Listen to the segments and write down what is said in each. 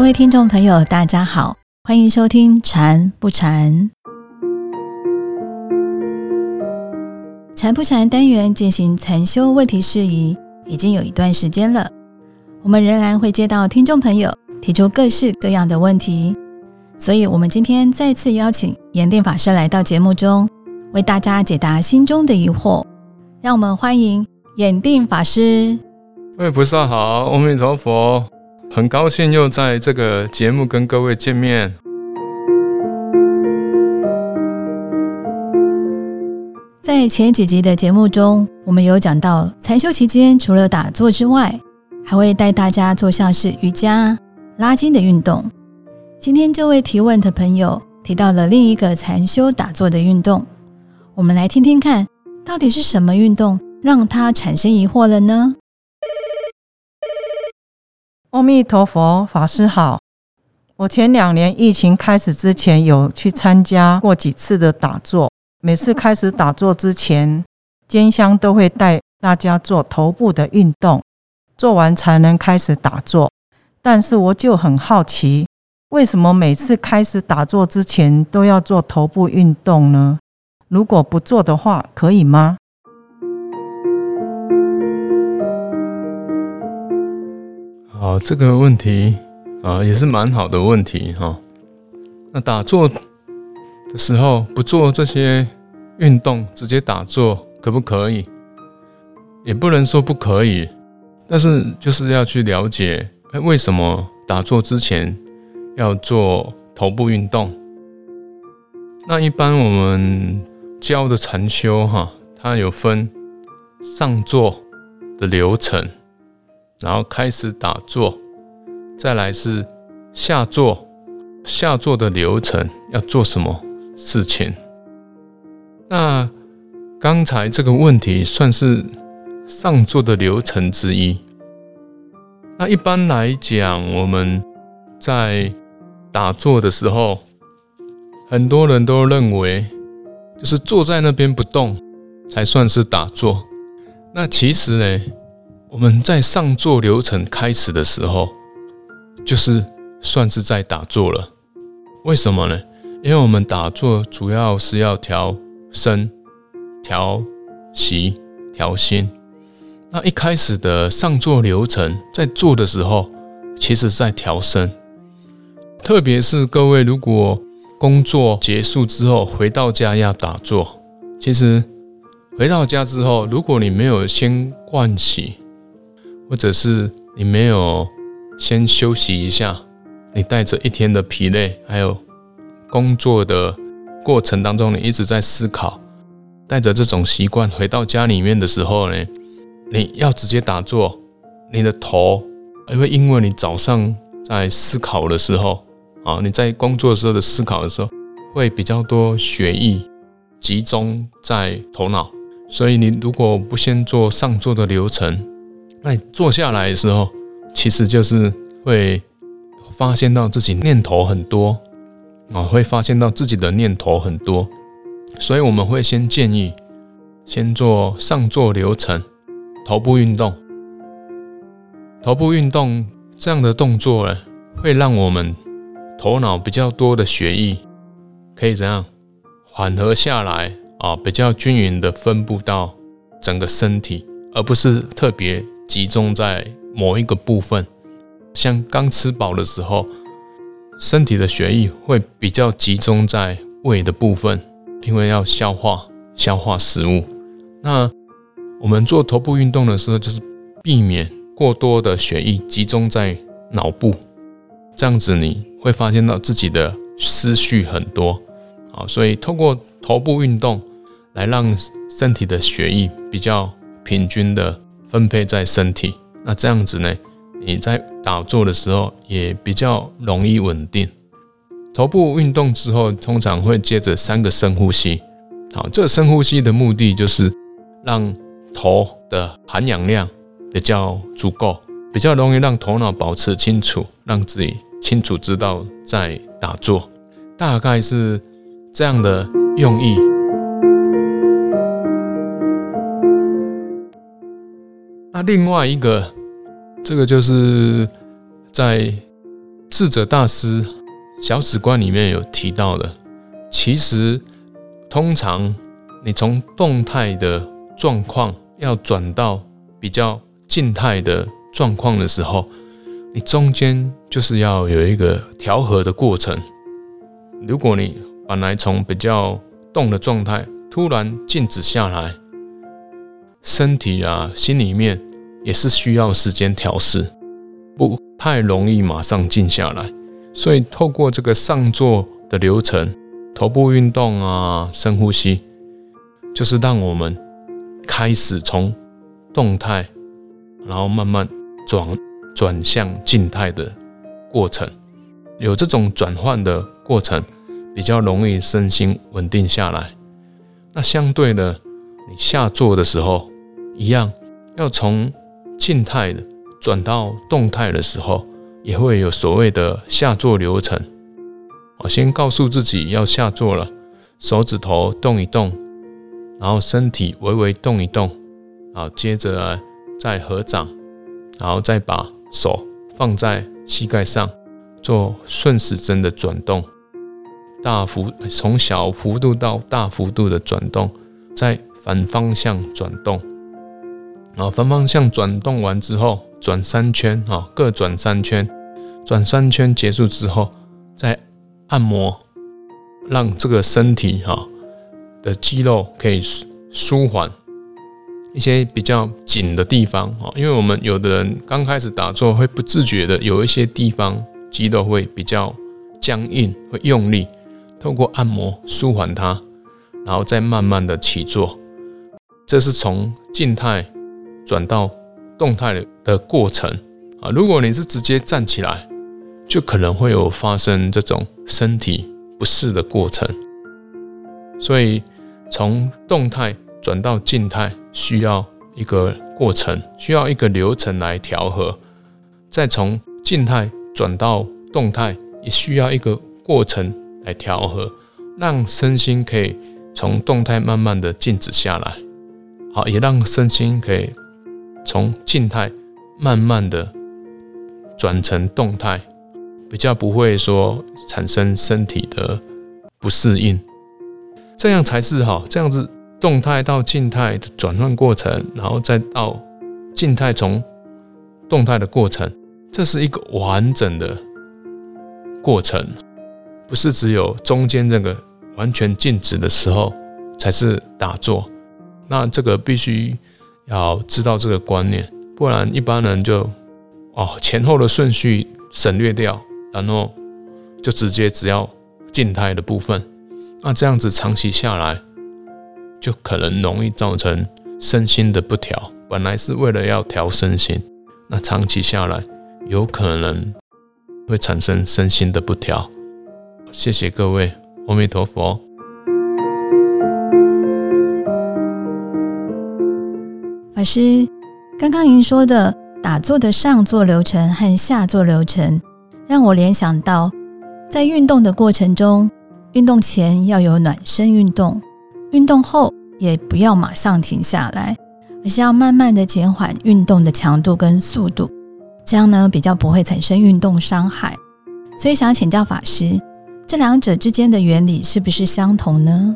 各位听众朋友，大家好，欢迎收听《禅不禅》。禅不禅单元进行禅修问题事宜，已经有一段时间了。我们仍然会接到听众朋友提出各式各样的问题，所以我们今天再次邀请严定法师来到节目中，为大家解答心中的疑惑。让我们欢迎严定法师。喂菩萨好，阿弥陀佛，很高兴又在这个节目跟各位见面。在前几集的节目中，我们有讲到禅修期间除了打坐之外，还会带大家做像是瑜伽、拉筋的运动。今天这位提问的朋友提到了另一个禅修打坐的运动，我们来听听看。到底是什么运动让他产生疑惑了呢？阿弥陀佛，法师好。我前两年疫情开始之前有去参加过几次的打坐，每次开始打坐之前，监香都会带大家做头部的运动，做完才能开始打坐。但是我就很好奇，为什么每次开始打坐之前都要做头部运动呢？如果不做的话，可以吗？好，这个问题啊，也是蛮好的问题哈。那打坐的时候不做这些运动，直接打坐可不可以？也不能说不可以，但是就是要去了解，哎，为什么打坐之前要做头部运动？那一般我们。教的禅修哈，它有分上座的流程，然后开始打坐，再来是下坐，下坐的流程要做什么事情？那刚才这个问题算是上座的流程之一。那一般来讲，我们在打坐的时候，很多人都认为。就是坐在那边不动，才算是打坐。那其实呢，我们在上座流程开始的时候，就是算是在打坐了。为什么呢？因为我们打坐主要是要调身、调息、调心。那一开始的上座流程，在做的时候，其实在调身。特别是各位如果。工作结束之后回到家要打坐。其实回到家之后，如果你没有先盥洗，或者是你没有先休息一下，你带着一天的疲累，还有工作的过程当中，你一直在思考，带着这种习惯回到家里面的时候呢，你要直接打坐，你的头因为因为你早上在思考的时候。啊，你在工作时候的思考的时候，会比较多血液集中在头脑，所以你如果不先做上座的流程，那你坐下来的时候，其实就是会发现到自己念头很多，啊，会发现到自己的念头很多，所以我们会先建议先做上座流程，头部运动，头部运动这样的动作呢，会让我们。头脑比较多的血液可以怎样缓和下来啊？比较均匀的分布到整个身体，而不是特别集中在某一个部分。像刚吃饱的时候，身体的血液会比较集中在胃的部分，因为要消化消化食物。那我们做头部运动的时候，就是避免过多的血液集中在脑部，这样子你。会发现到自己的思绪很多，好，所以通过头部运动来让身体的血液比较平均的分配在身体，那这样子呢，你在打坐的时候也比较容易稳定。头部运动之后，通常会接着三个深呼吸，好，这深呼吸的目的就是让头的含氧量比较足够，比较容易让头脑保持清楚，让自己。清楚知道在打坐，大概是这样的用意。另外一个，这个就是在智者大师小史观里面有提到的，其实通常你从动态的状况要转到比较静态的状况的时候，你中间就是要有一个调和的过程。如果你本来从比较动的状态突然静止下来，身体啊、心里面也是需要时间调试，不太容易马上静下来。所以透过这个上座的流程，头部运动啊、深呼吸，就是让我们开始从动态，然后慢慢转转向静态的过程。有这种转换的过程，比较容易身心稳定下来。那相对的，你下坐的时候，一样要从静态的转到动态的时候，也会有所谓的下坐流程。我先告诉自己要下坐了，手指头动一动，然后身体微微动一动，啊，接着再合掌，然后再把手放在膝盖上。做顺时针的转动，大幅从小幅度到大幅度的转动，再反方向转动，啊，反方向转动完之后，转三圈，啊，各转三圈，转三圈结束之后，再按摩，让这个身体哈的肌肉可以舒缓一些比较紧的地方，啊，因为我们有的人刚开始打坐会不自觉的有一些地方。肌肉会比较僵硬，会用力，透过按摩舒缓它，然后再慢慢的起坐。这是从静态转到动态的过程啊。如果你是直接站起来，就可能会有发生这种身体不适的过程。所以从动态转到静态需要一个过程，需要一个流程来调和，再从静态。转到动态也需要一个过程来调和，让身心可以从动态慢慢的静止下来，好，也让身心可以从静态慢慢的转成动态，比较不会说产生身体的不适应，这样才是好，这样子动态到静态的转换过程，然后再到静态从动态的过程。这是一个完整的过程，不是只有中间这个完全静止的时候才是打坐。那这个必须要知道这个观念，不然一般人就哦前后的顺序省略掉，然后就直接只要静态的部分。那这样子长期下来，就可能容易造成身心的不调。本来是为了要调身心，那长期下来。有可能会产生身心的不调。谢谢各位，阿弥陀佛。法师，刚刚您说的打坐的上坐流程和下坐流程，让我联想到，在运动的过程中，运动前要有暖身运动，运动后也不要马上停下来，而是要慢慢的减缓运动的强度跟速度。这样呢，比较不会产生运动伤害，所以想请教法师，这两者之间的原理是不是相同呢？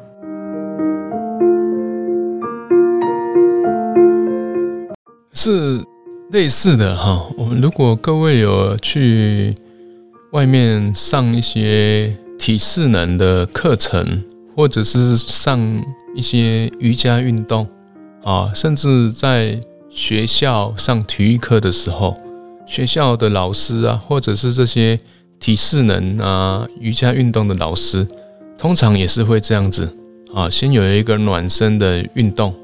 是类似的哈。我们如果各位有去外面上一些体适能的课程，或者是上一些瑜伽运动啊，甚至在学校上体育课的时候。学校的老师啊，或者是这些体适能啊、瑜伽运动的老师，通常也是会这样子啊，先有一个暖身的运动，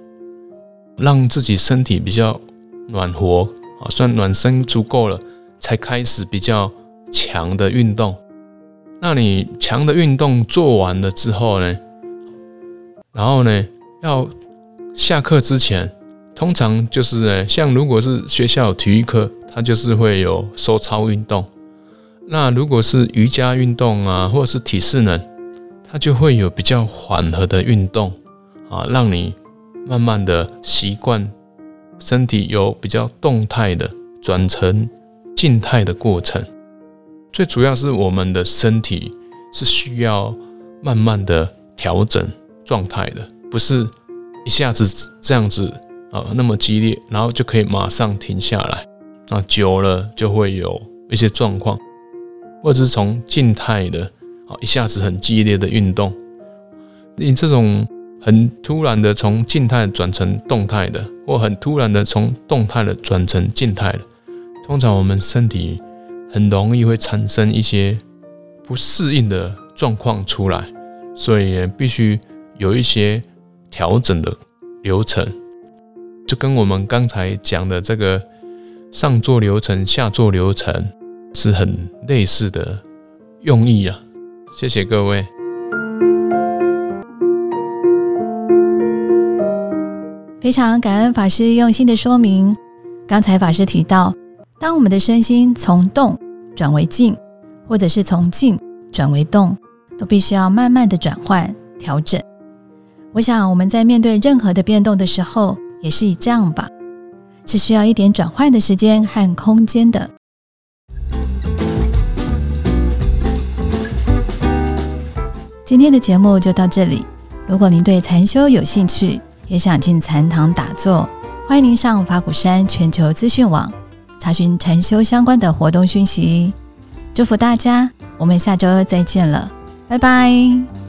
让自己身体比较暖和啊，算暖身足够了，才开始比较强的运动。那你强的运动做完了之后呢，然后呢，要下课之前，通常就是呢，像如果是学校体育课。它就是会有收操运动，那如果是瑜伽运动啊，或者是体适能，它就会有比较缓和的运动啊，让你慢慢的习惯身体有比较动态的转成静态的过程。最主要是我们的身体是需要慢慢的调整状态的，不是一下子这样子啊那么激烈，然后就可以马上停下来。那久了就会有一些状况，或者是从静态的啊一下子很激烈的运动，你这种很突然的从静态转成动态的，或很突然的从动态的转成静态的，通常我们身体很容易会产生一些不适应的状况出来，所以必须有一些调整的流程，就跟我们刚才讲的这个。上座流程、下座流程是很类似的用意啊！谢谢各位。非常感恩法师用心的说明。刚才法师提到，当我们的身心从动转为静，或者是从静转为动，都必须要慢慢的转换调整。我想我们在面对任何的变动的时候，也是以这样吧。是需要一点转换的时间和空间的。今天的节目就到这里。如果您对禅修有兴趣，也想进禅堂打坐，欢迎您上法鼓山全球资讯网查询禅修相关的活动讯息。祝福大家，我们下周再见了，拜拜。